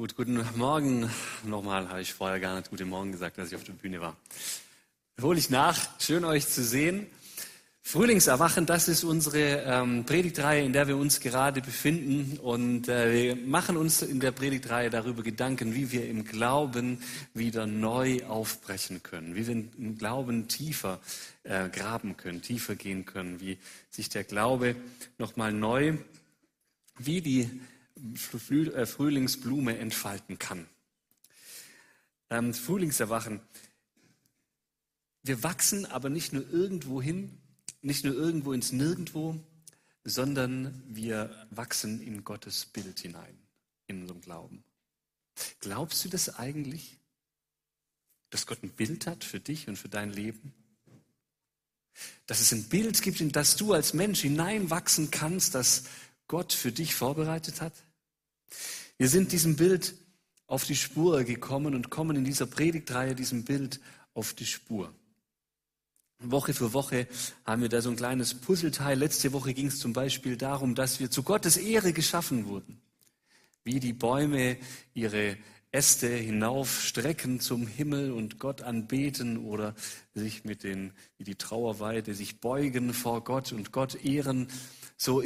Gut, guten Morgen. Nochmal habe ich vorher gar nicht guten Morgen gesagt, als ich auf der Bühne war. Hole ich nach. Schön euch zu sehen. Frühlingserwachen, das ist unsere ähm, Predigtreihe, in der wir uns gerade befinden. Und äh, wir machen uns in der Predigtreihe darüber Gedanken, wie wir im Glauben wieder neu aufbrechen können, wie wir im Glauben tiefer äh, graben können, tiefer gehen können, wie sich der Glaube nochmal neu, wie die Frühlingsblume entfalten kann. Ähm, Frühlingserwachen. Wir wachsen aber nicht nur irgendwo hin, nicht nur irgendwo ins Nirgendwo, sondern wir wachsen in Gottes Bild hinein, in unserem Glauben. Glaubst du das eigentlich, dass Gott ein Bild hat für dich und für dein Leben? Dass es ein Bild gibt, in das du als Mensch hineinwachsen kannst, das Gott für dich vorbereitet hat? Wir sind diesem Bild auf die Spur gekommen und kommen in dieser Predigtreihe diesem Bild auf die Spur. Woche für Woche haben wir da so ein kleines Puzzleteil. Letzte Woche ging es zum Beispiel darum, dass wir zu Gottes Ehre geschaffen wurden. Wie die Bäume ihre Äste hinaufstrecken zum Himmel und Gott anbeten oder sich mit den, wie die Trauerweide, sich beugen vor Gott und Gott ehren. So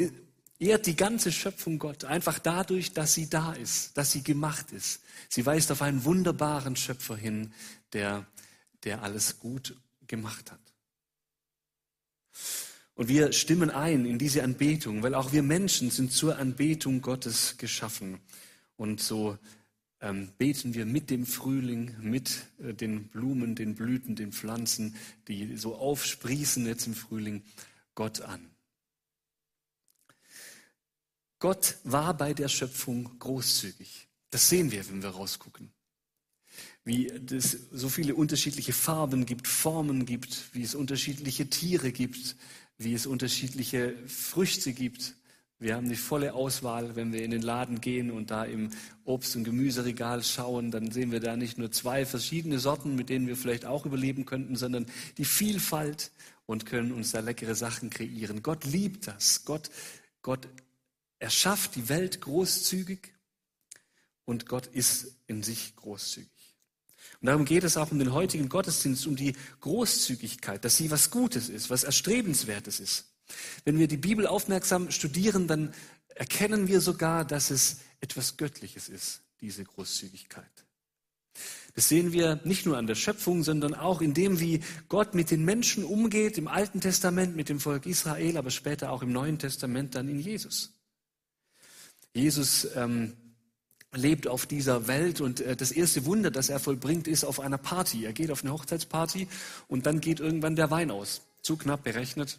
ehrt die ganze Schöpfung Gott einfach dadurch, dass sie da ist, dass sie gemacht ist. Sie weist auf einen wunderbaren Schöpfer hin, der, der alles gut gemacht hat. Und wir stimmen ein in diese Anbetung, weil auch wir Menschen sind zur Anbetung Gottes geschaffen. Und so ähm, beten wir mit dem Frühling, mit äh, den Blumen, den Blüten, den Pflanzen, die so aufsprießen jetzt im Frühling, Gott an. Gott war bei der Schöpfung großzügig. Das sehen wir, wenn wir rausgucken. Wie es so viele unterschiedliche Farben gibt, Formen gibt, wie es unterschiedliche Tiere gibt, wie es unterschiedliche Früchte gibt. Wir haben die volle Auswahl, wenn wir in den Laden gehen und da im Obst- und Gemüseregal schauen, dann sehen wir da nicht nur zwei verschiedene Sorten, mit denen wir vielleicht auch überleben könnten, sondern die Vielfalt und können uns da leckere Sachen kreieren. Gott liebt das. Gott, Gott erschafft die Welt großzügig und Gott ist in sich großzügig. Und darum geht es auch um den heutigen Gottesdienst, um die Großzügigkeit, dass sie was Gutes ist, was Erstrebenswertes ist. Wenn wir die Bibel aufmerksam studieren, dann erkennen wir sogar, dass es etwas Göttliches ist, diese Großzügigkeit. Das sehen wir nicht nur an der Schöpfung, sondern auch in dem, wie Gott mit den Menschen umgeht, im Alten Testament mit dem Volk Israel, aber später auch im Neuen Testament dann in Jesus. Jesus ähm, lebt auf dieser Welt und äh, das erste Wunder, das er vollbringt, ist auf einer Party. Er geht auf eine Hochzeitsparty und dann geht irgendwann der Wein aus. Zu knapp berechnet.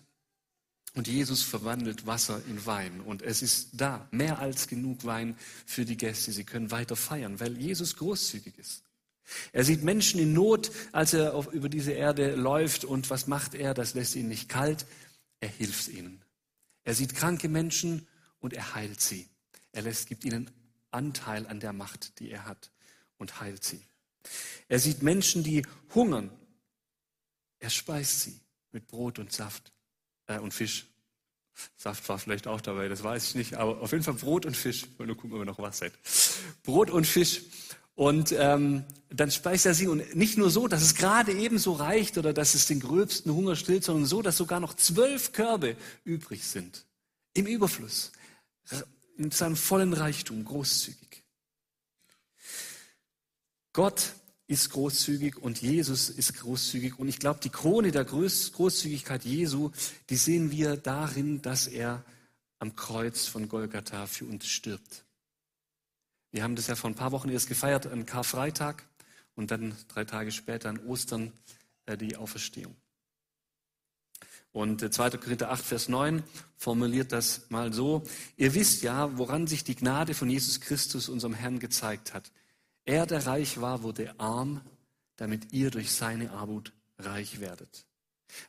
Und Jesus verwandelt Wasser in Wein. Und es ist da mehr als genug Wein für die Gäste. Sie können weiter feiern, weil Jesus großzügig ist. Er sieht Menschen in Not, als er auf, über diese Erde läuft. Und was macht er? Das lässt ihn nicht kalt. Er hilft ihnen. Er sieht kranke Menschen und er heilt sie. Er lässt, gibt ihnen Anteil an der Macht, die er hat und heilt sie. Er sieht Menschen, die hungern. Er speist sie mit Brot und Saft äh, und Fisch. Saft war vielleicht auch dabei, das weiß ich nicht, aber auf jeden Fall Brot und Fisch. Wollte nur gucken, ob ihr noch was seid. Brot und Fisch. Und ähm, dann speist er sie und nicht nur so, dass es gerade eben so reicht oder dass es den gröbsten Hunger stillt, sondern so, dass sogar noch zwölf Körbe übrig sind. Im Überfluss in seinem vollen Reichtum großzügig. Gott ist großzügig und Jesus ist großzügig. Und ich glaube, die Krone der Großzügigkeit Jesu, die sehen wir darin, dass er am Kreuz von Golgatha für uns stirbt. Wir haben das ja vor ein paar Wochen erst gefeiert, an Karfreitag und dann drei Tage später an Ostern äh, die Auferstehung. Und 2. Korinther 8, Vers 9 formuliert das mal so. Ihr wisst ja, woran sich die Gnade von Jesus Christus, unserem Herrn, gezeigt hat. Er, der reich war, wurde arm, damit ihr durch seine Armut reich werdet.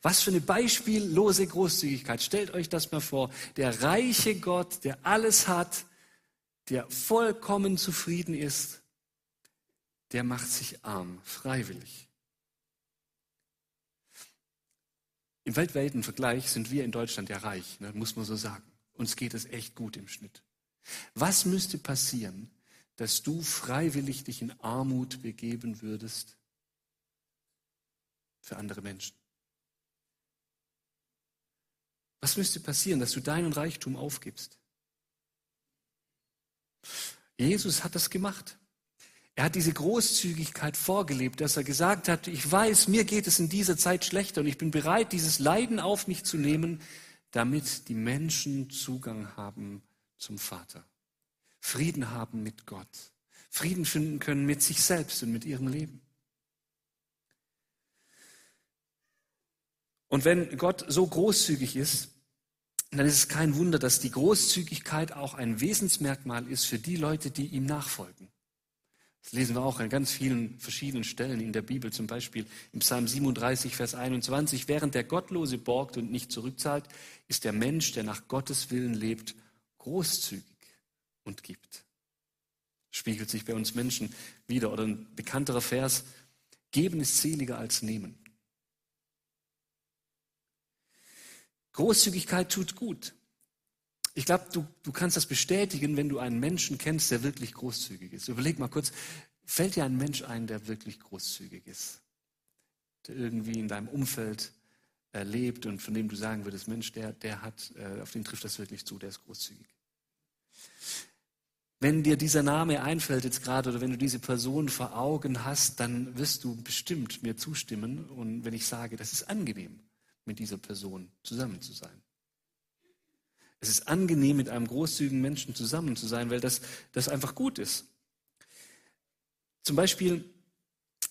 Was für eine beispiellose Großzügigkeit. Stellt euch das mal vor. Der reiche Gott, der alles hat, der vollkommen zufrieden ist, der macht sich arm, freiwillig. Im weltweiten Vergleich sind wir in Deutschland ja reich, ne, muss man so sagen. Uns geht es echt gut im Schnitt. Was müsste passieren, dass du freiwillig dich in Armut begeben würdest für andere Menschen? Was müsste passieren, dass du deinen Reichtum aufgibst? Jesus hat das gemacht. Er hat diese Großzügigkeit vorgelebt, dass er gesagt hat, ich weiß, mir geht es in dieser Zeit schlechter und ich bin bereit, dieses Leiden auf mich zu nehmen, damit die Menschen Zugang haben zum Vater, Frieden haben mit Gott, Frieden finden können mit sich selbst und mit ihrem Leben. Und wenn Gott so großzügig ist, dann ist es kein Wunder, dass die Großzügigkeit auch ein Wesensmerkmal ist für die Leute, die ihm nachfolgen. Das lesen wir auch an ganz vielen verschiedenen Stellen in der Bibel, zum Beispiel im Psalm 37, Vers 21. Während der Gottlose borgt und nicht zurückzahlt, ist der Mensch, der nach Gottes Willen lebt, großzügig und gibt. Spiegelt sich bei uns Menschen wieder. Oder ein bekannterer Vers, geben ist seliger als nehmen. Großzügigkeit tut gut. Ich glaube, du, du kannst das bestätigen, wenn du einen Menschen kennst, der wirklich großzügig ist. Überleg mal kurz, fällt dir ein Mensch ein, der wirklich großzügig ist? Der irgendwie in deinem Umfeld erlebt und von dem du sagen würdest, Mensch, der, der hat, äh, auf den trifft das wirklich zu, der ist großzügig. Wenn dir dieser Name einfällt jetzt gerade oder wenn du diese Person vor Augen hast, dann wirst du bestimmt mir zustimmen und wenn ich sage, das ist angenehm, mit dieser Person zusammen zu sein. Es ist angenehm, mit einem großzügigen Menschen zusammen zu sein, weil das, das einfach gut ist. Zum Beispiel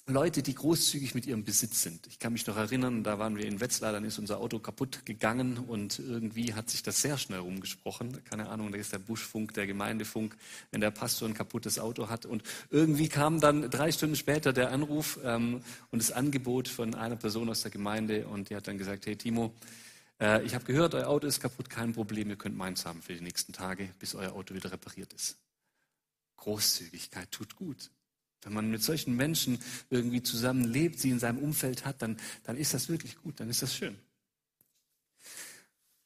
Leute, die großzügig mit ihrem Besitz sind. Ich kann mich noch erinnern, da waren wir in Wetzlar, dann ist unser Auto kaputt gegangen und irgendwie hat sich das sehr schnell rumgesprochen. Keine Ahnung, da ist der Buschfunk, der Gemeindefunk, wenn der Pastor ein kaputtes Auto hat. Und irgendwie kam dann drei Stunden später der Anruf ähm, und das Angebot von einer Person aus der Gemeinde und die hat dann gesagt, hey Timo, äh, ich habe gehört, euer Auto ist kaputt, kein Problem, ihr könnt meins haben für die nächsten Tage, bis euer Auto wieder repariert ist. Großzügigkeit tut gut. Wenn man mit solchen Menschen irgendwie zusammen lebt, sie in seinem Umfeld hat, dann, dann ist das wirklich gut, dann ist das schön.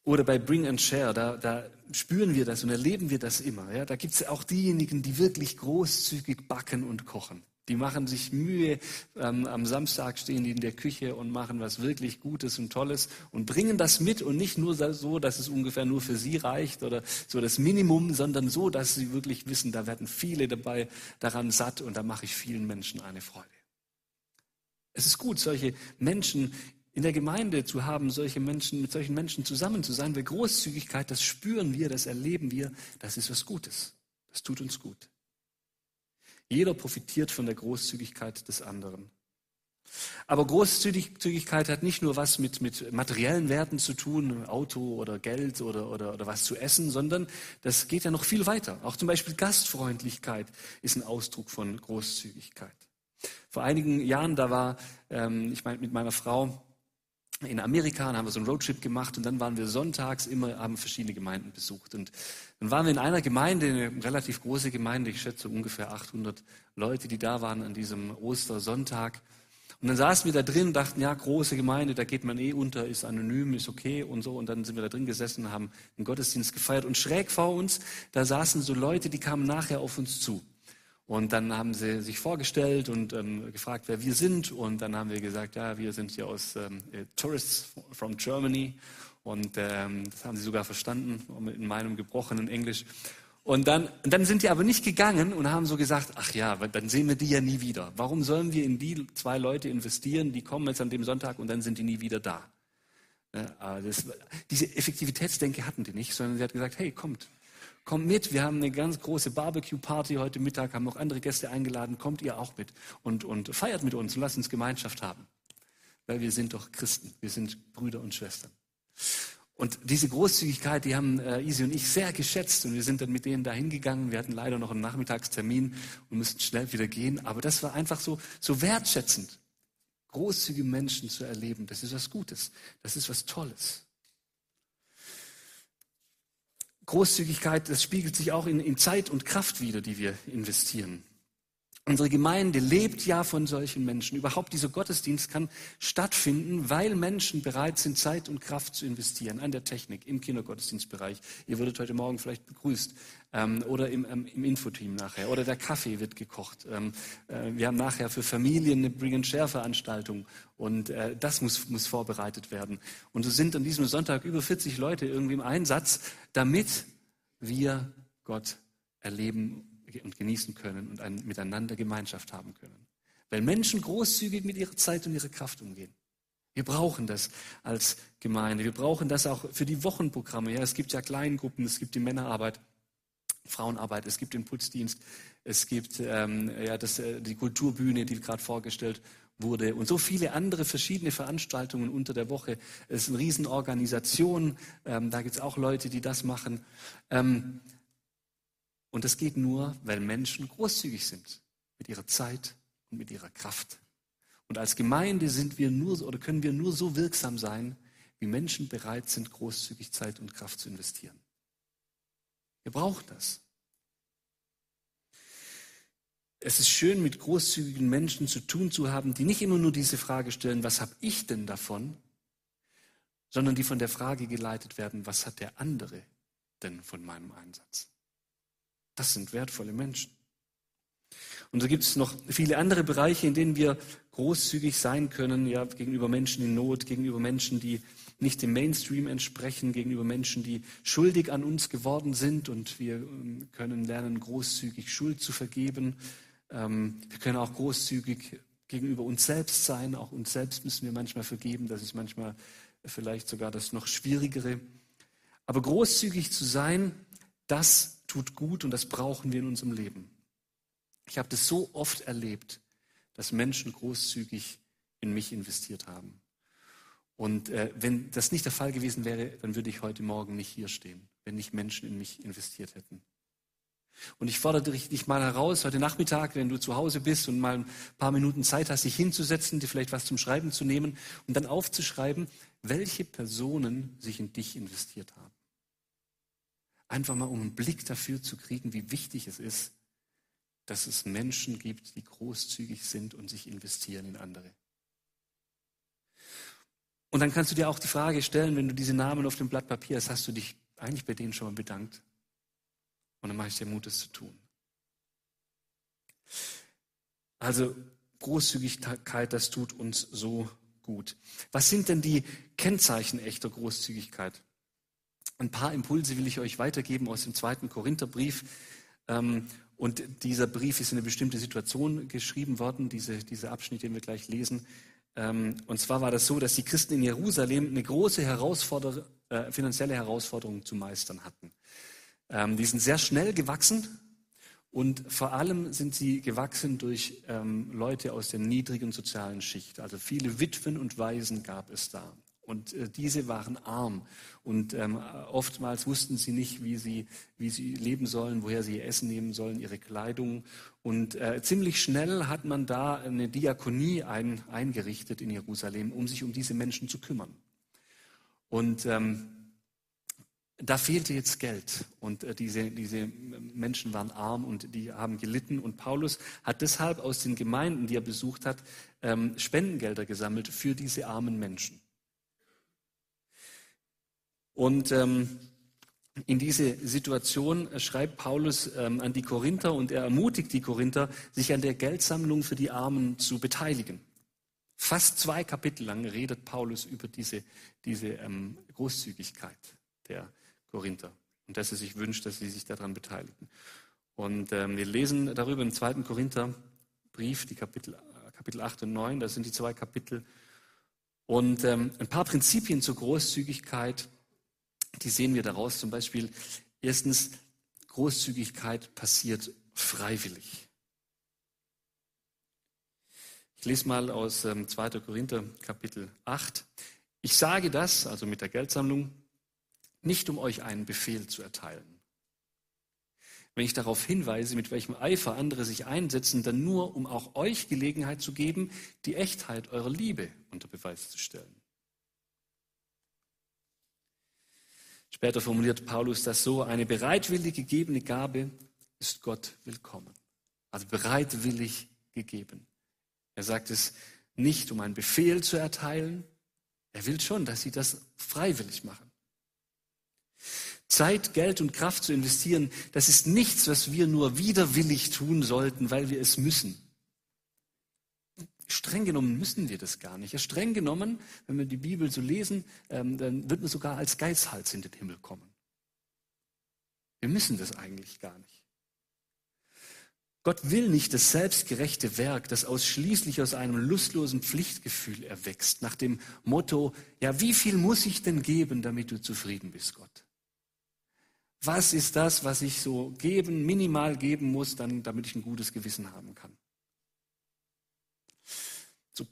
Oder bei Bring and Share, da, da spüren wir das und erleben wir das immer. Ja? Da gibt es auch diejenigen, die wirklich großzügig backen und kochen. Die machen sich Mühe. Ähm, am Samstag stehen die in der Küche und machen was wirklich Gutes und Tolles und bringen das mit und nicht nur so, dass es ungefähr nur für sie reicht oder so das Minimum, sondern so, dass sie wirklich wissen, da werden viele dabei daran satt und da mache ich vielen Menschen eine Freude. Es ist gut, solche Menschen in der Gemeinde zu haben, solche Menschen, mit solchen Menschen zusammen zu sein, weil Großzügigkeit, das spüren wir, das erleben wir, das ist was Gutes. Das tut uns gut. Jeder profitiert von der Großzügigkeit des anderen. Aber Großzügigkeit hat nicht nur was mit, mit materiellen Werten zu tun, Auto oder Geld oder, oder, oder was zu essen, sondern das geht ja noch viel weiter. Auch zum Beispiel Gastfreundlichkeit ist ein Ausdruck von Großzügigkeit. Vor einigen Jahren, da war ähm, ich meine mit meiner Frau in Amerika, dann haben wir so einen Roadtrip gemacht und dann waren wir sonntags immer, haben verschiedene Gemeinden besucht. Und dann waren wir in einer Gemeinde, eine relativ große Gemeinde, ich schätze ungefähr 800 Leute, die da waren an diesem Ostersonntag. Und dann saßen wir da drin, dachten, ja, große Gemeinde, da geht man eh unter, ist anonym, ist okay und so. Und dann sind wir da drin gesessen, haben den Gottesdienst gefeiert. Und schräg vor uns, da saßen so Leute, die kamen nachher auf uns zu. Und dann haben sie sich vorgestellt und ähm, gefragt, wer wir sind. Und dann haben wir gesagt, ja, wir sind hier aus ähm, äh, Tourists from Germany. Und ähm, das haben sie sogar verstanden, in meinem gebrochenen Englisch. Und dann, dann sind die aber nicht gegangen und haben so gesagt, ach ja, dann sehen wir die ja nie wieder. Warum sollen wir in die zwei Leute investieren, die kommen jetzt an dem Sonntag und dann sind die nie wieder da? Das, diese Effektivitätsdenke hatten die nicht, sondern sie hat gesagt, hey, kommt, kommt mit, wir haben eine ganz große Barbecue-Party heute Mittag, haben noch andere Gäste eingeladen, kommt ihr auch mit und, und feiert mit uns und lasst uns Gemeinschaft haben. Weil wir sind doch Christen, wir sind Brüder und Schwestern. Und diese Großzügigkeit, die haben äh, Isi und ich sehr geschätzt und wir sind dann mit denen da hingegangen. Wir hatten leider noch einen Nachmittagstermin und mussten schnell wieder gehen. Aber das war einfach so, so wertschätzend, großzügige Menschen zu erleben. Das ist was Gutes. Das ist was Tolles. Großzügigkeit, das spiegelt sich auch in, in Zeit und Kraft wieder, die wir investieren. Unsere Gemeinde lebt ja von solchen Menschen. Überhaupt dieser Gottesdienst kann stattfinden, weil Menschen bereit sind, Zeit und Kraft zu investieren an der Technik, im Kindergottesdienstbereich. Ihr würdet heute Morgen vielleicht begrüßt. Ähm, oder im, ähm, im Infoteam nachher. Oder der Kaffee wird gekocht. Ähm, äh, wir haben nachher für Familien eine Bring-and-Share-Veranstaltung. Und äh, das muss, muss vorbereitet werden. Und so sind an diesem Sonntag über 40 Leute irgendwie im Einsatz, damit wir Gott erleben und genießen können und ein, miteinander Gemeinschaft haben können. Weil Menschen großzügig mit ihrer Zeit und ihrer Kraft umgehen. Wir brauchen das als Gemeinde. Wir brauchen das auch für die Wochenprogramme. Ja, es gibt ja Kleingruppen, es gibt die Männerarbeit, Frauenarbeit, es gibt den Putzdienst, es gibt ähm, ja, das, äh, die Kulturbühne, die gerade vorgestellt wurde und so viele andere verschiedene Veranstaltungen unter der Woche. Es ist eine Riesenorganisation, ähm, da gibt es auch Leute, die das machen. Ähm, und das geht nur, weil Menschen großzügig sind mit ihrer Zeit und mit ihrer Kraft. Und als Gemeinde sind wir nur oder können wir nur so wirksam sein, wie Menschen bereit sind, großzügig Zeit und Kraft zu investieren. Wir brauchen das. Es ist schön, mit großzügigen Menschen zu tun zu haben, die nicht immer nur diese Frage stellen, was habe ich denn davon, sondern die von der Frage geleitet werden, was hat der andere denn von meinem Einsatz? Das sind wertvolle Menschen. Und so gibt es noch viele andere Bereiche, in denen wir großzügig sein können, ja, gegenüber Menschen in Not, gegenüber Menschen, die nicht dem Mainstream entsprechen, gegenüber Menschen, die schuldig an uns geworden sind und wir ähm, können lernen, großzügig Schuld zu vergeben. Ähm, wir können auch großzügig gegenüber uns selbst sein. Auch uns selbst müssen wir manchmal vergeben. Das ist manchmal vielleicht sogar das noch Schwierigere. Aber großzügig zu sein, das tut gut und das brauchen wir in unserem Leben. Ich habe das so oft erlebt, dass Menschen großzügig in mich investiert haben. Und äh, wenn das nicht der Fall gewesen wäre, dann würde ich heute Morgen nicht hier stehen, wenn nicht Menschen in mich investiert hätten. Und ich fordere dich mal heraus, heute Nachmittag, wenn du zu Hause bist und mal ein paar Minuten Zeit hast, dich hinzusetzen, dir vielleicht was zum Schreiben zu nehmen und dann aufzuschreiben, welche Personen sich in dich investiert haben. Einfach mal, um einen Blick dafür zu kriegen, wie wichtig es ist, dass es Menschen gibt, die großzügig sind und sich investieren in andere. Und dann kannst du dir auch die Frage stellen, wenn du diese Namen auf dem Blatt Papier hast, hast du dich eigentlich bei denen schon mal bedankt? Und dann mache ich dir Mut, es zu tun. Also Großzügigkeit, das tut uns so gut. Was sind denn die Kennzeichen echter Großzügigkeit? Ein paar Impulse will ich euch weitergeben aus dem zweiten Korintherbrief. Ähm, und dieser Brief ist in eine bestimmte Situation geschrieben worden, diese, dieser Abschnitt, den wir gleich lesen. Ähm, und zwar war das so, dass die Christen in Jerusalem eine große Herausforder äh, finanzielle Herausforderung zu meistern hatten. Ähm, die sind sehr schnell gewachsen und vor allem sind sie gewachsen durch Leute aus der niedrigen sozialen Schicht. Also viele Witwen und Waisen gab es da. Und äh, diese waren arm. Und ähm, oftmals wussten sie nicht, wie sie, wie sie leben sollen, woher sie ihr Essen nehmen sollen, ihre Kleidung. Und äh, ziemlich schnell hat man da eine Diakonie ein, eingerichtet in Jerusalem, um sich um diese Menschen zu kümmern. Und ähm, da fehlte jetzt Geld und äh, diese, diese Menschen waren arm und die haben gelitten. Und Paulus hat deshalb aus den Gemeinden, die er besucht hat, ähm, Spendengelder gesammelt für diese armen Menschen. Und ähm, in diese Situation schreibt Paulus ähm, an die Korinther und er ermutigt die Korinther, sich an der Geldsammlung für die Armen zu beteiligen. Fast zwei Kapitel lang redet Paulus über diese, diese ähm, Großzügigkeit der Korinther und dass er sich wünscht, dass sie sich daran beteiligen. Und ähm, wir lesen darüber im zweiten Korintherbrief, die Kapitel, Kapitel 8 und 9, das sind die zwei Kapitel. Und ähm, ein paar Prinzipien zur Großzügigkeit die sehen wir daraus. Zum Beispiel, erstens, Großzügigkeit passiert freiwillig. Ich lese mal aus ähm, 2. Korinther Kapitel 8. Ich sage das, also mit der Geldsammlung, nicht um euch einen Befehl zu erteilen. Wenn ich darauf hinweise, mit welchem Eifer andere sich einsetzen, dann nur, um auch euch Gelegenheit zu geben, die Echtheit eurer Liebe unter Beweis zu stellen. Später formuliert Paulus das so, eine bereitwillig gegebene Gabe ist Gott willkommen. Also bereitwillig gegeben. Er sagt es nicht, um einen Befehl zu erteilen. Er will schon, dass sie das freiwillig machen. Zeit, Geld und Kraft zu investieren, das ist nichts, was wir nur widerwillig tun sollten, weil wir es müssen. Streng genommen müssen wir das gar nicht. Streng genommen, wenn wir die Bibel so lesen, ähm, dann wird man sogar als Geizhals in den Himmel kommen. Wir müssen das eigentlich gar nicht. Gott will nicht das selbstgerechte Werk, das ausschließlich aus einem lustlosen Pflichtgefühl erwächst, nach dem Motto, ja, wie viel muss ich denn geben, damit du zufrieden bist, Gott? Was ist das, was ich so geben, minimal geben muss, dann, damit ich ein gutes Gewissen haben kann? So,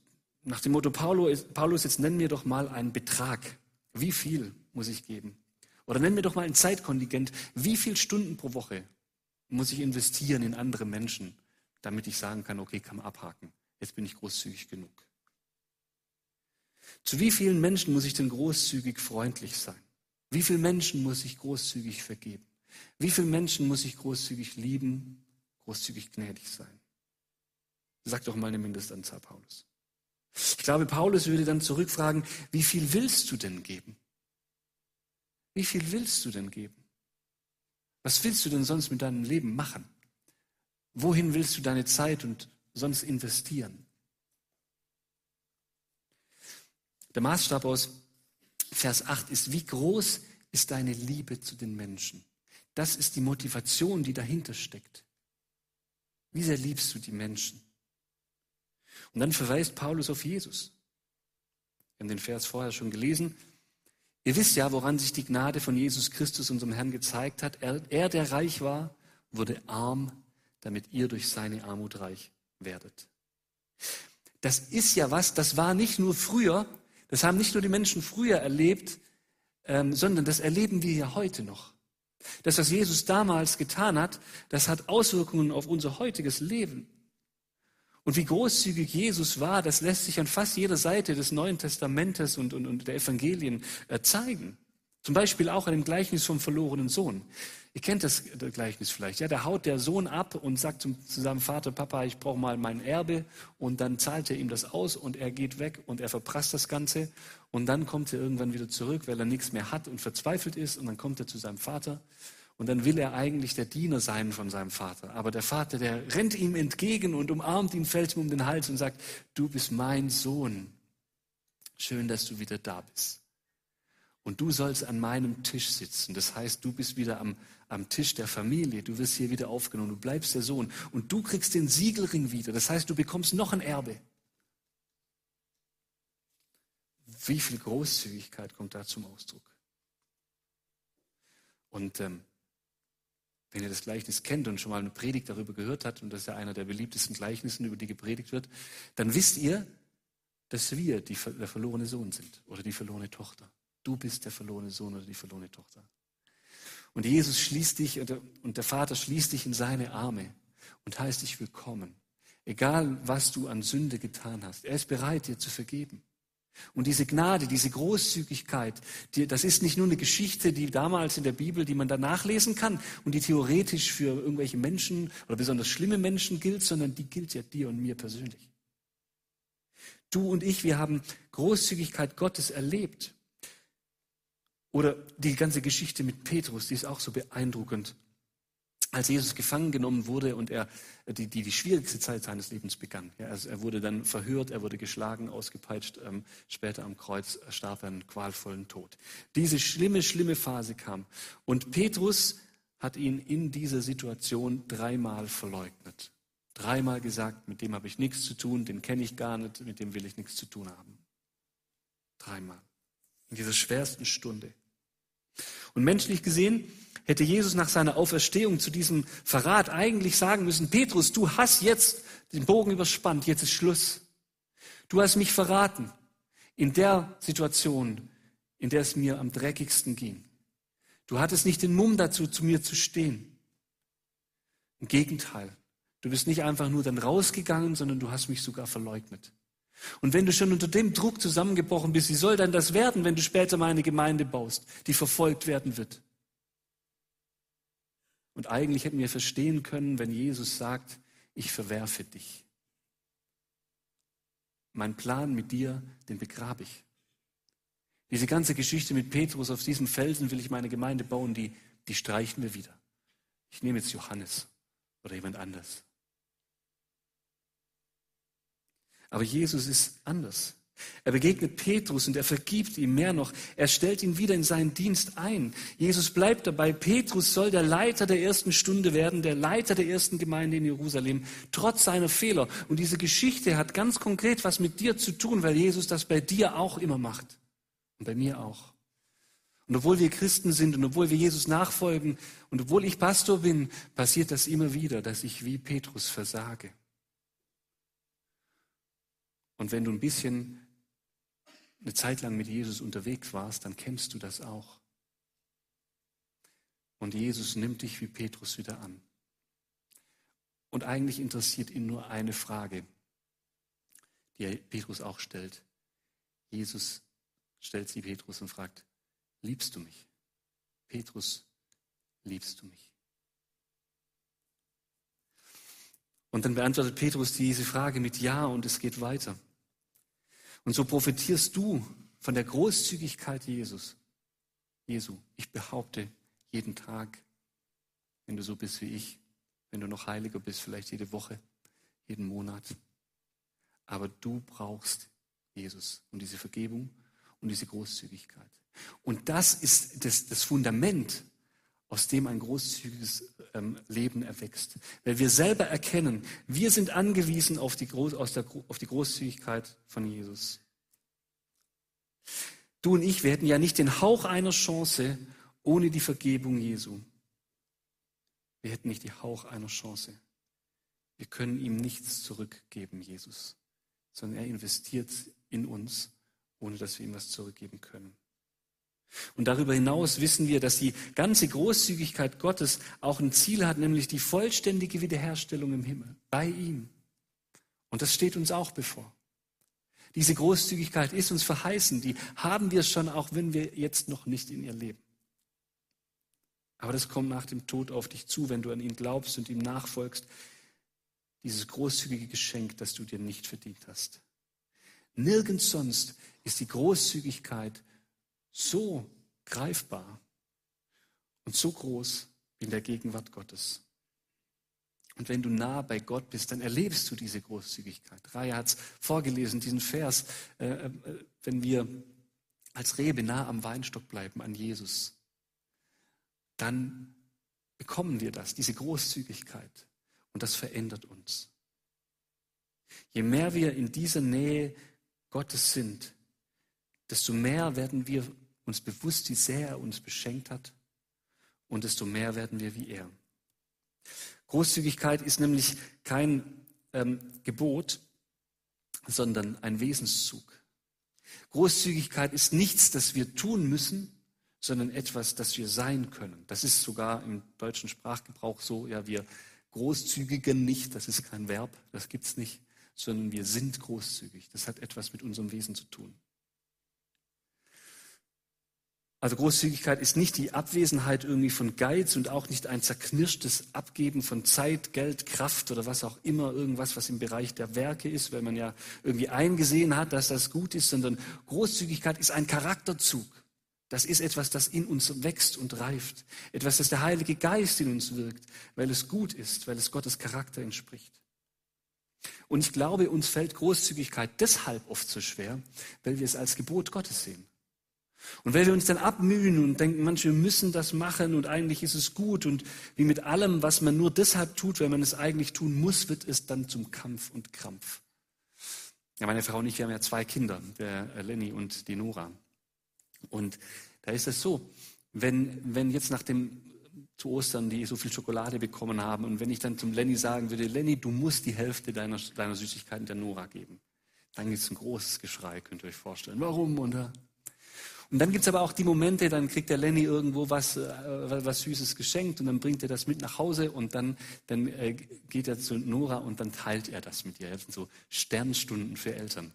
nach dem Motto Paulus, jetzt nenn mir doch mal einen Betrag. Wie viel muss ich geben? Oder nenn mir doch mal ein Zeitkontingent. Wie viele Stunden pro Woche muss ich investieren in andere Menschen, damit ich sagen kann, okay, kann man abhaken. Jetzt bin ich großzügig genug. Zu wie vielen Menschen muss ich denn großzügig freundlich sein? Wie vielen Menschen muss ich großzügig vergeben? Wie vielen Menschen muss ich großzügig lieben, großzügig gnädig sein? Sag doch mal eine Mindestanzahl, Paulus. Ich glaube, Paulus würde dann zurückfragen, wie viel willst du denn geben? Wie viel willst du denn geben? Was willst du denn sonst mit deinem Leben machen? Wohin willst du deine Zeit und sonst investieren? Der Maßstab aus Vers 8 ist, wie groß ist deine Liebe zu den Menschen? Das ist die Motivation, die dahinter steckt. Wie sehr liebst du die Menschen? Und dann verweist Paulus auf Jesus. Wir haben den Vers vorher schon gelesen. Ihr wisst ja, woran sich die Gnade von Jesus Christus, unserem Herrn, gezeigt hat. Er, er, der reich war, wurde arm, damit ihr durch seine Armut reich werdet. Das ist ja was, das war nicht nur früher, das haben nicht nur die Menschen früher erlebt, ähm, sondern das erleben wir ja heute noch. Das, was Jesus damals getan hat, das hat Auswirkungen auf unser heutiges Leben. Und wie großzügig Jesus war, das lässt sich an fast jeder Seite des Neuen Testamentes und, und, und der Evangelien äh, zeigen. Zum Beispiel auch an dem Gleichnis vom verlorenen Sohn. Ihr kennt das Gleichnis vielleicht. Ja, da haut der Sohn ab und sagt zum, zu seinem Vater, Papa, ich brauche mal mein Erbe. Und dann zahlt er ihm das aus und er geht weg und er verprasst das Ganze. Und dann kommt er irgendwann wieder zurück, weil er nichts mehr hat und verzweifelt ist. Und dann kommt er zu seinem Vater. Und dann will er eigentlich der Diener sein von seinem Vater. Aber der Vater, der rennt ihm entgegen und umarmt ihn, fällt ihm um den Hals und sagt, du bist mein Sohn. Schön, dass du wieder da bist. Und du sollst an meinem Tisch sitzen. Das heißt, du bist wieder am, am Tisch der Familie. Du wirst hier wieder aufgenommen. Du bleibst der Sohn. Und du kriegst den Siegelring wieder. Das heißt, du bekommst noch ein Erbe. Wie viel Großzügigkeit kommt da zum Ausdruck? Und ähm, wenn ihr das Gleichnis kennt und schon mal eine Predigt darüber gehört habt, und das ist ja einer der beliebtesten Gleichnissen, über die gepredigt wird, dann wisst ihr, dass wir die, der verlorene Sohn sind oder die verlorene Tochter. Du bist der verlorene Sohn oder die verlorene Tochter. Und Jesus schließt dich und der Vater schließt dich in seine Arme und heißt dich willkommen. Egal, was du an Sünde getan hast. Er ist bereit, dir zu vergeben. Und diese Gnade, diese Großzügigkeit, die, das ist nicht nur eine Geschichte, die damals in der Bibel, die man da nachlesen kann und die theoretisch für irgendwelche Menschen oder besonders schlimme Menschen gilt, sondern die gilt ja dir und mir persönlich. Du und ich, wir haben Großzügigkeit Gottes erlebt. Oder die ganze Geschichte mit Petrus, die ist auch so beeindruckend. Als Jesus gefangen genommen wurde und er die, die, die schwierigste Zeit seines Lebens begann. Ja, also er wurde dann verhört, er wurde geschlagen, ausgepeitscht, ähm, später am Kreuz starb er einen qualvollen Tod. Diese schlimme, schlimme Phase kam. Und Petrus hat ihn in dieser Situation dreimal verleugnet. Dreimal gesagt, mit dem habe ich nichts zu tun, den kenne ich gar nicht, mit dem will ich nichts zu tun haben. Dreimal. In dieser schwersten Stunde. Und menschlich gesehen hätte Jesus nach seiner Auferstehung zu diesem Verrat eigentlich sagen müssen, Petrus, du hast jetzt den Bogen überspannt, jetzt ist Schluss. Du hast mich verraten in der Situation, in der es mir am dreckigsten ging. Du hattest nicht den Mumm dazu, zu mir zu stehen. Im Gegenteil, du bist nicht einfach nur dann rausgegangen, sondern du hast mich sogar verleugnet. Und wenn du schon unter dem Druck zusammengebrochen bist, wie soll dann das werden, wenn du später mal eine Gemeinde baust, die verfolgt werden wird? Und eigentlich hätten wir verstehen können, wenn Jesus sagt, ich verwerfe dich. Mein Plan mit dir, den begrabe ich. Diese ganze Geschichte mit Petrus, auf diesem Felsen will ich meine Gemeinde bauen, die, die streichen wir wieder. Ich nehme jetzt Johannes oder jemand anders. Aber Jesus ist anders. Er begegnet Petrus und er vergibt ihm mehr noch. Er stellt ihn wieder in seinen Dienst ein. Jesus bleibt dabei. Petrus soll der Leiter der ersten Stunde werden, der Leiter der ersten Gemeinde in Jerusalem, trotz seiner Fehler. Und diese Geschichte hat ganz konkret was mit dir zu tun, weil Jesus das bei dir auch immer macht. Und bei mir auch. Und obwohl wir Christen sind und obwohl wir Jesus nachfolgen und obwohl ich Pastor bin, passiert das immer wieder, dass ich wie Petrus versage. Und wenn du ein bisschen eine Zeit lang mit Jesus unterwegs warst, dann kennst du das auch. Und Jesus nimmt dich wie Petrus wieder an. Und eigentlich interessiert ihn nur eine Frage, die Petrus auch stellt. Jesus stellt sie Petrus und fragt, liebst du mich? Petrus, liebst du mich? Und dann beantwortet Petrus diese Frage mit Ja und es geht weiter. Und so profitierst du von der Großzügigkeit Jesus. Jesu, ich behaupte jeden Tag, wenn du so bist wie ich, wenn du noch heiliger bist, vielleicht jede Woche, jeden Monat. Aber du brauchst Jesus und diese Vergebung und diese Großzügigkeit. Und das ist das, das Fundament, aus dem ein großzügiges ähm, Leben erwächst. Weil wir selber erkennen, wir sind angewiesen auf die, Groß, der, auf die Großzügigkeit von Jesus. Du und ich, wir hätten ja nicht den Hauch einer Chance ohne die Vergebung Jesu. Wir hätten nicht die Hauch einer Chance. Wir können ihm nichts zurückgeben, Jesus, sondern er investiert in uns, ohne dass wir ihm was zurückgeben können. Und darüber hinaus wissen wir, dass die ganze Großzügigkeit Gottes auch ein Ziel hat, nämlich die vollständige Wiederherstellung im Himmel, bei ihm. Und das steht uns auch bevor. Diese Großzügigkeit ist uns verheißen, die haben wir schon, auch wenn wir jetzt noch nicht in ihr leben. Aber das kommt nach dem Tod auf dich zu, wenn du an ihn glaubst und ihm nachfolgst. Dieses großzügige Geschenk, das du dir nicht verdient hast. Nirgends sonst ist die Großzügigkeit so greifbar und so groß wie in der Gegenwart Gottes. Und wenn du nah bei Gott bist, dann erlebst du diese Großzügigkeit. Raya hat es vorgelesen, diesen Vers, äh, äh, wenn wir als Rebe nah am Weinstock bleiben, an Jesus, dann bekommen wir das, diese Großzügigkeit. Und das verändert uns. Je mehr wir in dieser Nähe Gottes sind, desto mehr werden wir uns bewusst, wie sehr er uns beschenkt hat und desto mehr werden wir wie er. Großzügigkeit ist nämlich kein ähm, Gebot, sondern ein Wesenszug. Großzügigkeit ist nichts, das wir tun müssen, sondern etwas, das wir sein können. Das ist sogar im deutschen Sprachgebrauch so, ja, wir großzügigen nicht, das ist kein Verb, das gibt's nicht, sondern wir sind großzügig. Das hat etwas mit unserem Wesen zu tun. Also Großzügigkeit ist nicht die Abwesenheit irgendwie von Geiz und auch nicht ein zerknirschtes Abgeben von Zeit, Geld, Kraft oder was auch immer, irgendwas, was im Bereich der Werke ist, weil man ja irgendwie eingesehen hat, dass das gut ist, sondern Großzügigkeit ist ein Charakterzug. Das ist etwas, das in uns wächst und reift. Etwas, das der Heilige Geist in uns wirkt, weil es gut ist, weil es Gottes Charakter entspricht. Und ich glaube, uns fällt Großzügigkeit deshalb oft so schwer, weil wir es als Gebot Gottes sehen. Und wenn wir uns dann abmühen und denken, manche müssen das machen und eigentlich ist es gut und wie mit allem, was man nur deshalb tut, wenn man es eigentlich tun muss, wird es dann zum Kampf und Krampf. Ja, meine Frau und ich, wir haben ja zwei Kinder, der Lenny und die Nora. Und da ist es so, wenn, wenn jetzt nach dem zu Ostern die so viel Schokolade bekommen haben und wenn ich dann zum Lenny sagen würde, Lenny, du musst die Hälfte deiner, deiner Süßigkeiten der Nora geben, dann gibt es ein großes Geschrei, könnt ihr euch vorstellen. Warum? Und und dann gibt's aber auch die Momente, dann kriegt der Lenny irgendwo was, äh, was Süßes geschenkt und dann bringt er das mit nach Hause und dann, dann äh, geht er zu Nora und dann teilt er das mit ihr. Das sind so Sternstunden für Eltern.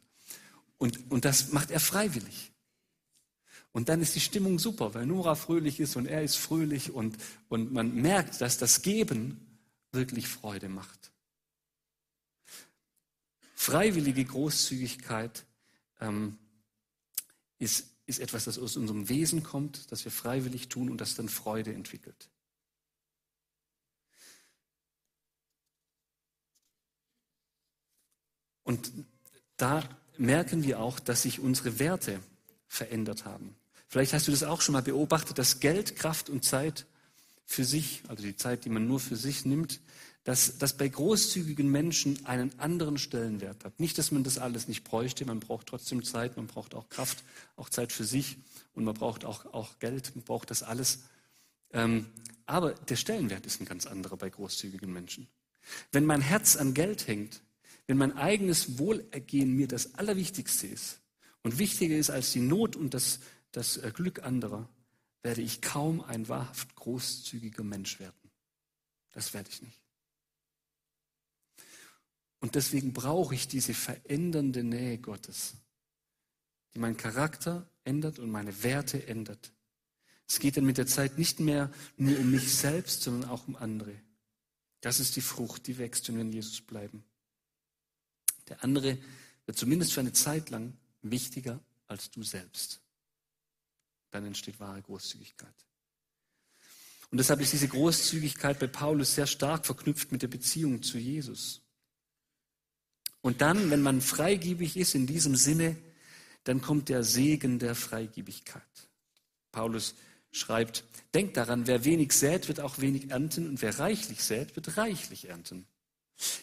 Und, und das macht er freiwillig. Und dann ist die Stimmung super, weil Nora fröhlich ist und er ist fröhlich und, und man merkt, dass das Geben wirklich Freude macht. Freiwillige Großzügigkeit ähm, ist, ist etwas, das aus unserem Wesen kommt, das wir freiwillig tun und das dann Freude entwickelt. Und da merken wir auch, dass sich unsere Werte verändert haben. Vielleicht hast du das auch schon mal beobachtet, dass Geld, Kraft und Zeit für sich, also die Zeit, die man nur für sich nimmt, dass das bei großzügigen Menschen einen anderen Stellenwert hat. Nicht, dass man das alles nicht bräuchte, man braucht trotzdem Zeit, man braucht auch Kraft, auch Zeit für sich und man braucht auch, auch Geld, man braucht das alles. Ähm, aber der Stellenwert ist ein ganz anderer bei großzügigen Menschen. Wenn mein Herz an Geld hängt, wenn mein eigenes Wohlergehen mir das Allerwichtigste ist und wichtiger ist als die Not und das, das äh, Glück anderer, werde ich kaum ein wahrhaft großzügiger Mensch werden. Das werde ich nicht. Und deswegen brauche ich diese verändernde Nähe Gottes, die meinen Charakter ändert und meine Werte ändert. Es geht dann mit der Zeit nicht mehr nur um mich selbst, sondern auch um andere. Das ist die Frucht, die wächst, wenn wir in Jesus bleiben. Der andere wird zumindest für eine Zeit lang wichtiger als du selbst. Dann entsteht wahre Großzügigkeit. Und deshalb ist diese Großzügigkeit bei Paulus sehr stark verknüpft mit der Beziehung zu Jesus. Und dann, wenn man freigebig ist in diesem Sinne, dann kommt der Segen der Freigebigkeit. Paulus schreibt, denkt daran, wer wenig sät, wird auch wenig ernten und wer reichlich sät, wird reichlich ernten.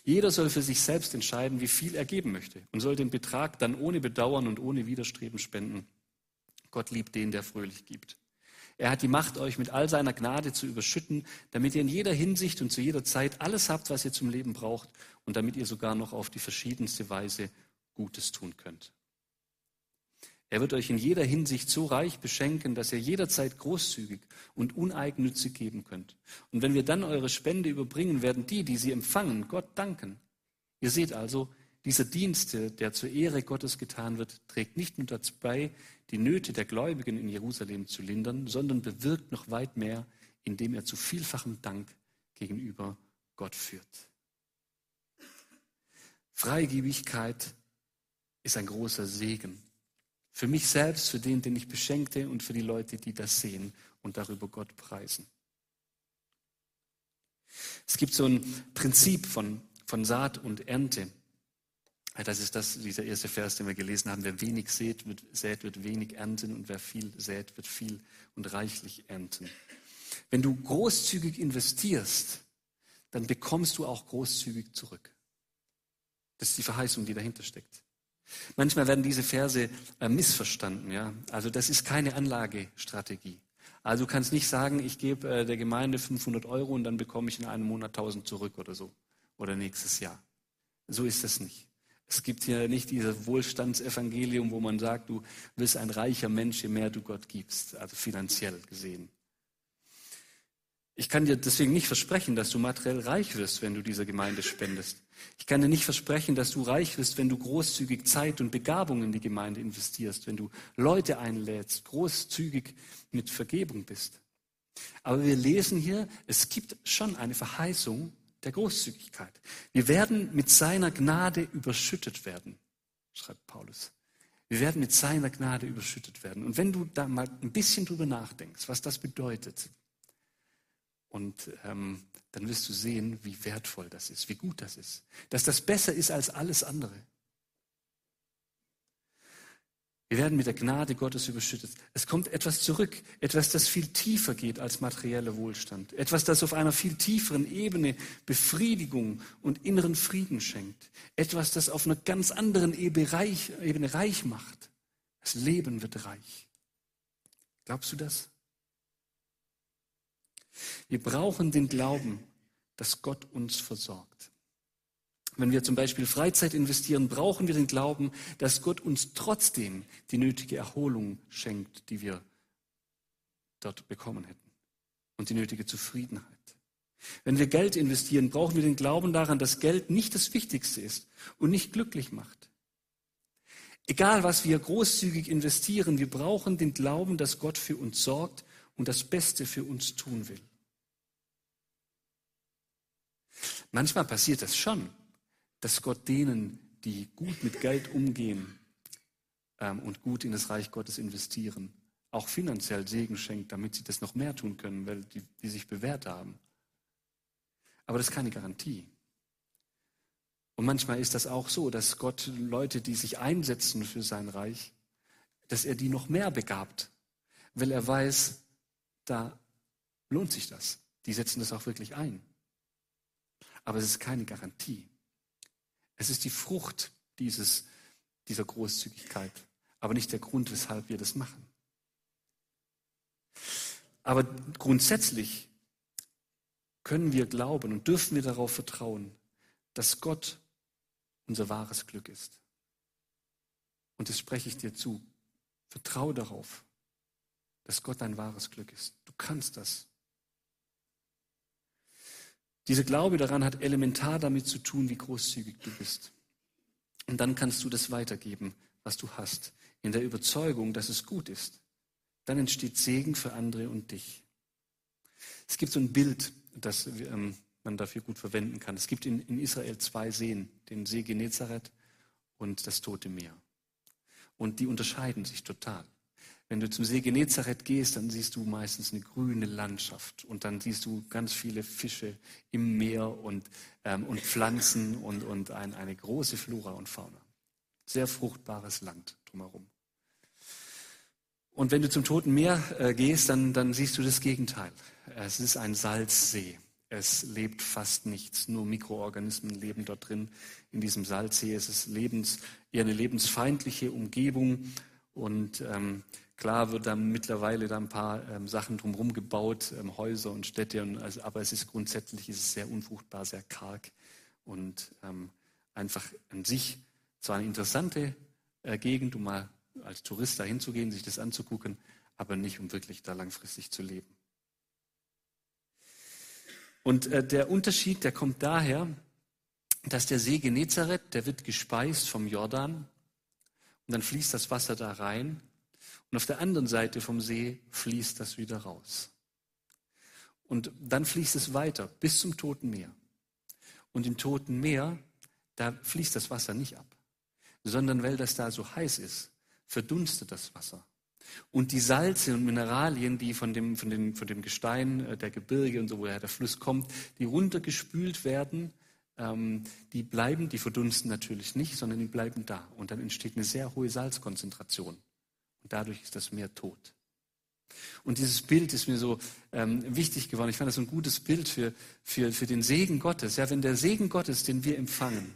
Jeder soll für sich selbst entscheiden, wie viel er geben möchte und soll den Betrag dann ohne Bedauern und ohne Widerstreben spenden. Gott liebt den, der fröhlich gibt. Er hat die Macht, euch mit all seiner Gnade zu überschütten, damit ihr in jeder Hinsicht und zu jeder Zeit alles habt, was ihr zum Leben braucht und damit ihr sogar noch auf die verschiedenste Weise Gutes tun könnt. Er wird euch in jeder Hinsicht so reich beschenken, dass ihr jederzeit großzügig und uneigennützig geben könnt. Und wenn wir dann eure Spende überbringen, werden die, die sie empfangen, Gott danken. Ihr seht also, dieser Dienst, der zur Ehre Gottes getan wird, trägt nicht nur dazu bei, die Nöte der Gläubigen in Jerusalem zu lindern, sondern bewirkt noch weit mehr, indem er zu vielfachem Dank gegenüber Gott führt. Freigebigkeit ist ein großer Segen. Für mich selbst, für den, den ich beschenkte und für die Leute, die das sehen und darüber Gott preisen. Es gibt so ein Prinzip von, von Saat und Ernte. Das ist das, dieser erste Vers, den wir gelesen haben. Wer wenig sät, wird, sät, wird wenig ernten und wer viel sät, wird viel und reichlich ernten. Wenn du großzügig investierst, dann bekommst du auch großzügig zurück. Das ist die Verheißung, die dahinter steckt. Manchmal werden diese Verse äh, missverstanden. Ja? Also das ist keine Anlagestrategie. Also du kannst nicht sagen, ich gebe äh, der Gemeinde 500 Euro und dann bekomme ich in einem Monat 1000 zurück oder so. Oder nächstes Jahr. So ist das nicht. Es gibt hier nicht dieses Wohlstandsevangelium, wo man sagt, du wirst ein reicher Mensch, je mehr du Gott gibst, also finanziell gesehen. Ich kann dir deswegen nicht versprechen, dass du materiell reich wirst, wenn du dieser Gemeinde spendest. Ich kann dir nicht versprechen, dass du reich wirst, wenn du großzügig Zeit und Begabung in die Gemeinde investierst, wenn du Leute einlädst, großzügig mit Vergebung bist. Aber wir lesen hier, es gibt schon eine Verheißung der Großzügigkeit. Wir werden mit seiner Gnade überschüttet werden, schreibt Paulus. Wir werden mit seiner Gnade überschüttet werden. Und wenn du da mal ein bisschen drüber nachdenkst, was das bedeutet, und ähm, dann wirst du sehen, wie wertvoll das ist, wie gut das ist. Dass das besser ist als alles andere. Wir werden mit der Gnade Gottes überschüttet. Es kommt etwas zurück, etwas, das viel tiefer geht als materieller Wohlstand. Etwas, das auf einer viel tieferen Ebene Befriedigung und inneren Frieden schenkt. Etwas, das auf einer ganz anderen Ebene reich, macht. Das Leben wird reich. Glaubst du das? Wir brauchen den Glauben, dass Gott uns versorgt. Wenn wir zum Beispiel Freizeit investieren, brauchen wir den Glauben, dass Gott uns trotzdem die nötige Erholung schenkt, die wir dort bekommen hätten und die nötige Zufriedenheit. Wenn wir Geld investieren, brauchen wir den Glauben daran, dass Geld nicht das Wichtigste ist und nicht glücklich macht. Egal, was wir großzügig investieren, wir brauchen den Glauben, dass Gott für uns sorgt und das Beste für uns tun will. Manchmal passiert das schon, dass Gott denen, die gut mit Geld umgehen ähm, und gut in das Reich Gottes investieren, auch finanziell Segen schenkt, damit sie das noch mehr tun können, weil die, die sich bewährt haben. Aber das ist keine Garantie. Und manchmal ist das auch so, dass Gott Leute, die sich einsetzen für sein Reich, dass er die noch mehr begabt, weil er weiß, da lohnt sich das. Die setzen das auch wirklich ein. Aber es ist keine Garantie. Es ist die Frucht dieses, dieser Großzügigkeit, aber nicht der Grund, weshalb wir das machen. Aber grundsätzlich können wir glauben und dürfen wir darauf vertrauen, dass Gott unser wahres Glück ist. Und das spreche ich dir zu. Vertraue darauf, dass Gott dein wahres Glück ist. Du kannst das. Dieser Glaube daran hat elementar damit zu tun, wie großzügig du bist. Und dann kannst du das weitergeben, was du hast, in der Überzeugung, dass es gut ist dann entsteht Segen für andere und dich. Es gibt so ein Bild, das ähm, man dafür gut verwenden kann. Es gibt in, in Israel zwei Seen, den See Genezareth und das Tote Meer. Und die unterscheiden sich total. Wenn du zum See Genezareth gehst, dann siehst du meistens eine grüne Landschaft und dann siehst du ganz viele Fische im Meer und, ähm, und Pflanzen und, und ein, eine große Flora und Fauna. Sehr fruchtbares Land drumherum. Und wenn du zum Toten Meer äh, gehst, dann, dann siehst du das Gegenteil. Es ist ein Salzsee. Es lebt fast nichts. Nur Mikroorganismen leben dort drin. In diesem Salzsee es ist lebens, eher eine lebensfeindliche Umgebung. Und ähm, klar wird da mittlerweile da ein paar ähm, Sachen drumherum gebaut, ähm, Häuser und Städte. Und also, aber es ist grundsätzlich ist es sehr unfruchtbar, sehr karg und ähm, einfach an sich zwar eine interessante äh, Gegend, um mal als Tourist dahin zu gehen, sich das anzugucken, aber nicht, um wirklich da langfristig zu leben. Und äh, der Unterschied, der kommt daher, dass der See Genezareth, der wird gespeist vom Jordan und dann fließt das Wasser da rein und auf der anderen Seite vom See fließt das wieder raus. Und dann fließt es weiter bis zum Toten Meer. Und im Toten Meer, da fließt das Wasser nicht ab, sondern weil das da so heiß ist, verdunstet das Wasser. Und die Salze und Mineralien, die von dem, von dem, von dem Gestein äh, der Gebirge und so, woher der Fluss kommt, die runtergespült werden, ähm, die bleiben, die verdunsten natürlich nicht, sondern die bleiben da. Und dann entsteht eine sehr hohe Salzkonzentration. Und dadurch ist das Meer tot. Und dieses Bild ist mir so ähm, wichtig geworden. Ich fand das ein gutes Bild für, für, für den Segen Gottes. Ja, wenn der Segen Gottes, den wir empfangen,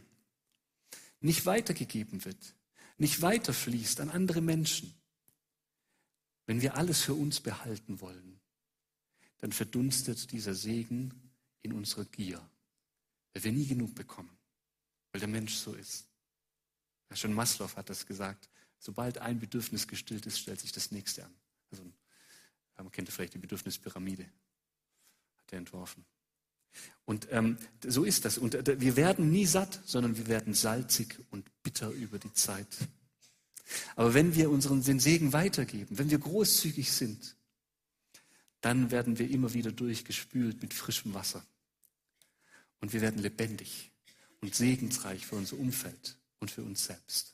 nicht weitergegeben wird, nicht weiterfließt an andere Menschen, wenn wir alles für uns behalten wollen, dann verdunstet dieser Segen in unserer Gier, weil wir nie genug bekommen, weil der Mensch so ist. Ja, schon Maslow hat das gesagt. Sobald ein Bedürfnis gestillt ist, stellt sich das nächste an. Also, man kennt vielleicht die Bedürfnispyramide, hat er entworfen. Und ähm, so ist das. Und äh, wir werden nie satt, sondern wir werden salzig und bitter über die Zeit. Aber wenn wir unseren den Segen weitergeben, wenn wir großzügig sind, dann werden wir immer wieder durchgespült mit frischem Wasser. Und wir werden lebendig und segensreich für unser Umfeld und für uns selbst.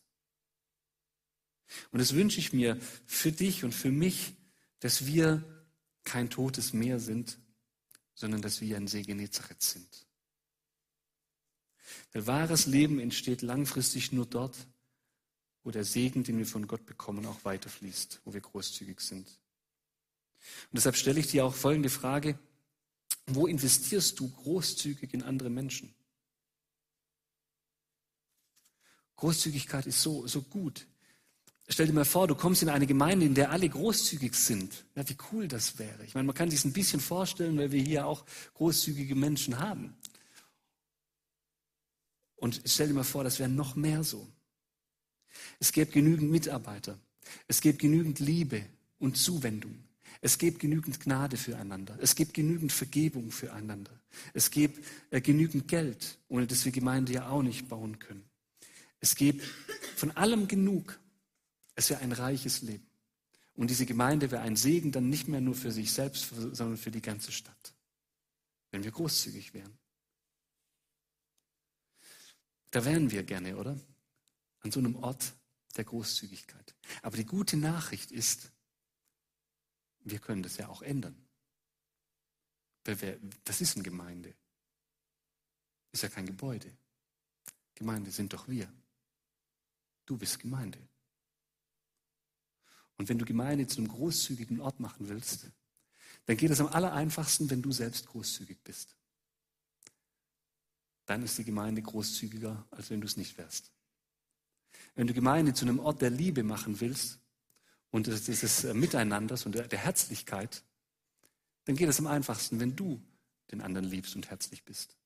Und das wünsche ich mir für dich und für mich, dass wir kein totes Meer sind, sondern dass wir ein See Genezareth sind. Weil wahres Leben entsteht langfristig nur dort, wo der Segen, den wir von Gott bekommen, auch weiterfließt, wo wir großzügig sind. Und deshalb stelle ich dir auch folgende Frage. Wo investierst du großzügig in andere Menschen? Großzügigkeit ist so, so gut. Stell dir mal vor, du kommst in eine Gemeinde, in der alle großzügig sind. Ja, wie cool das wäre. Ich meine, man kann sich ein bisschen vorstellen, weil wir hier auch großzügige Menschen haben. Und stell dir mal vor, das wäre noch mehr so. Es gäbe genügend Mitarbeiter. Es gäbe genügend Liebe und Zuwendung. Es gäbe genügend Gnade füreinander. Es gibt genügend Vergebung füreinander. Es gäbe äh, genügend Geld, ohne das wir Gemeinde ja auch nicht bauen können. Es gäbe von allem genug es wäre ein reiches Leben. Und diese Gemeinde wäre ein Segen dann nicht mehr nur für sich selbst, sondern für die ganze Stadt. Wenn wir großzügig wären. Da wären wir gerne, oder? an so einem Ort der Großzügigkeit. Aber die gute Nachricht ist, wir können das ja auch ändern. Das ist eine Gemeinde. Ist ja kein Gebäude. Gemeinde sind doch wir. Du bist Gemeinde. Und wenn du Gemeinde zu einem großzügigen Ort machen willst, dann geht es am allereinfachsten, wenn du selbst großzügig bist. Dann ist die Gemeinde großzügiger, als wenn du es nicht wärst. Wenn du Gemeinde zu einem Ort der Liebe machen willst und des Miteinanders und der Herzlichkeit, dann geht es am einfachsten, wenn du den anderen liebst und herzlich bist.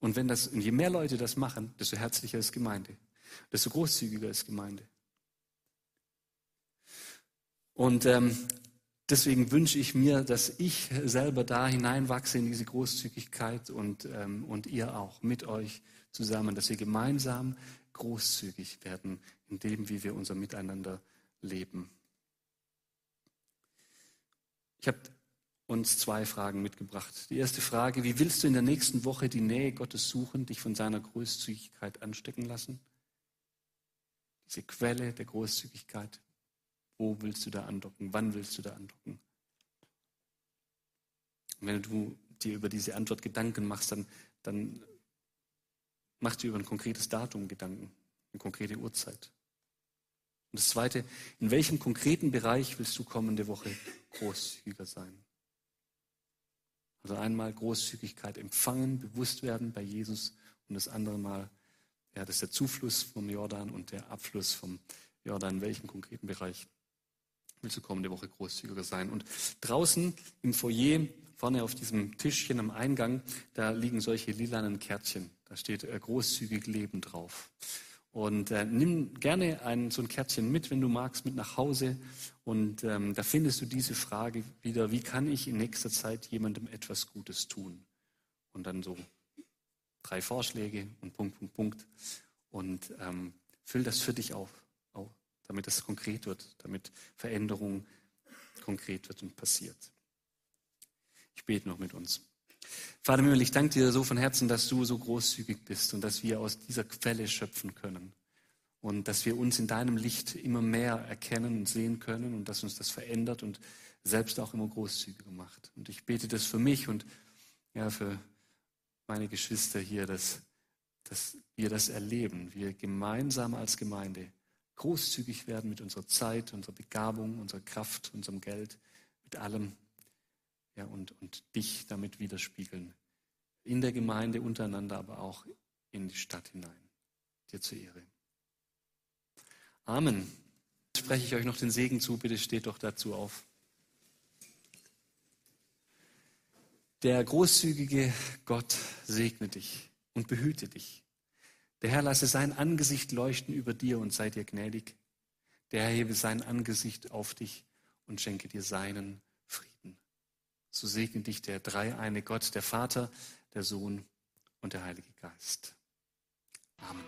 Und wenn das, und je mehr Leute das machen, desto herzlicher ist Gemeinde, desto großzügiger ist Gemeinde. Und ähm, deswegen wünsche ich mir, dass ich selber da hineinwachse in diese Großzügigkeit und, ähm, und ihr auch mit euch zusammen, dass wir gemeinsam großzügig werden in dem, wie wir unser Miteinander leben. Ich habe uns zwei Fragen mitgebracht. Die erste Frage, wie willst du in der nächsten Woche die Nähe Gottes suchen, dich von seiner Großzügigkeit anstecken lassen? Diese Quelle der Großzügigkeit. Wo willst du da andocken? Wann willst du da andocken? Und wenn du dir über diese Antwort Gedanken machst, dann, dann mach dir über ein konkretes Datum Gedanken, eine konkrete Uhrzeit. Und das Zweite, in welchem konkreten Bereich willst du kommende Woche großzügiger sein? Also einmal Großzügigkeit empfangen, bewusst werden bei Jesus und das andere Mal, ja, das ist der Zufluss vom Jordan und der Abfluss vom Jordan. In welchem konkreten Bereich willst du kommende Woche großzügiger sein? Und draußen im Foyer, vorne auf diesem Tischchen am Eingang, da liegen solche lilanen Kärtchen. Da steht äh, großzügig Leben drauf. Und äh, nimm gerne ein, so ein Kärtchen mit, wenn du magst, mit nach Hause. Und ähm, da findest du diese Frage wieder, wie kann ich in nächster Zeit jemandem etwas Gutes tun? Und dann so drei Vorschläge und Punkt, Punkt, Punkt. Und ähm, füll das für dich auf damit es konkret wird, damit Veränderung konkret wird und passiert. Ich bete noch mit uns. Vater Himmel, ich danke dir so von Herzen, dass du so großzügig bist und dass wir aus dieser Quelle schöpfen können und dass wir uns in deinem Licht immer mehr erkennen und sehen können und dass uns das verändert und selbst auch immer großzügiger macht. Und ich bete das für mich und ja, für meine Geschwister hier, dass, dass wir das erleben, wir gemeinsam als Gemeinde großzügig werden mit unserer Zeit, unserer Begabung, unserer Kraft, unserem Geld, mit allem. Ja, und, und dich damit widerspiegeln. In der Gemeinde untereinander, aber auch in die Stadt hinein. Dir zur Ehre. Amen. Jetzt spreche ich euch noch den Segen zu. Bitte steht doch dazu auf. Der großzügige Gott segne dich und behüte dich. Der Herr lasse sein Angesicht leuchten über dir und sei dir gnädig. Der Herr hebe sein Angesicht auf dich und schenke dir seinen Frieden. So segne dich der dreieine Gott, der Vater, der Sohn und der Heilige Geist. Amen.